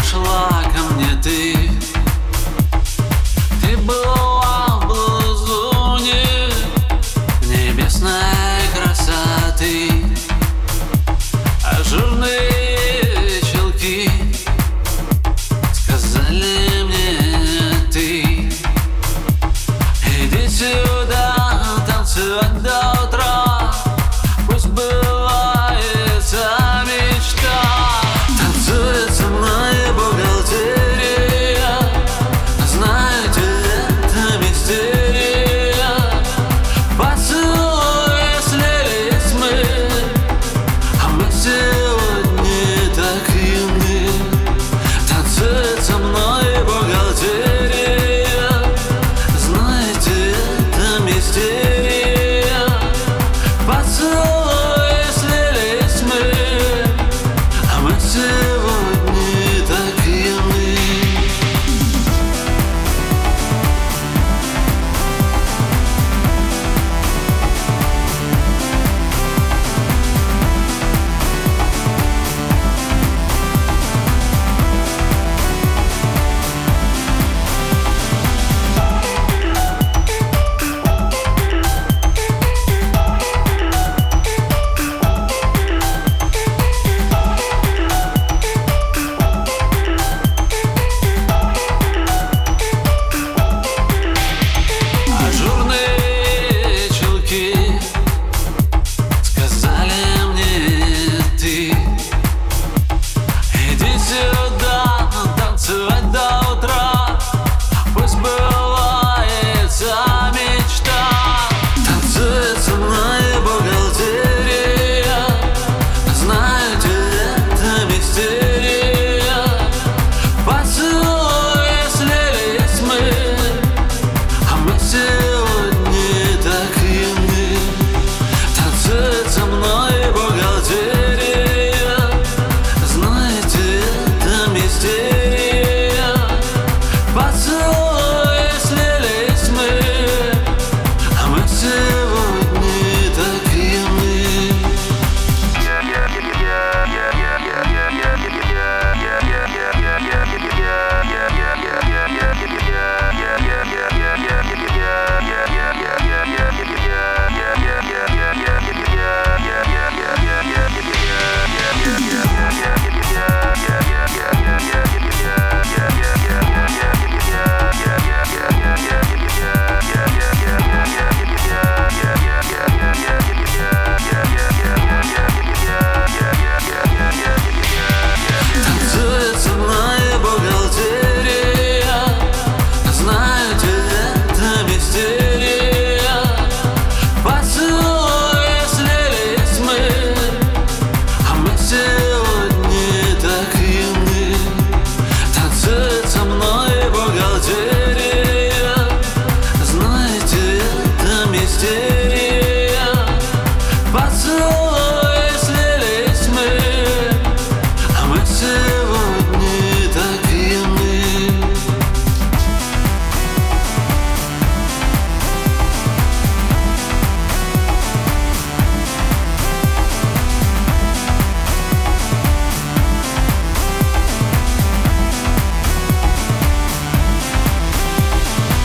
пришла ко мне ты. still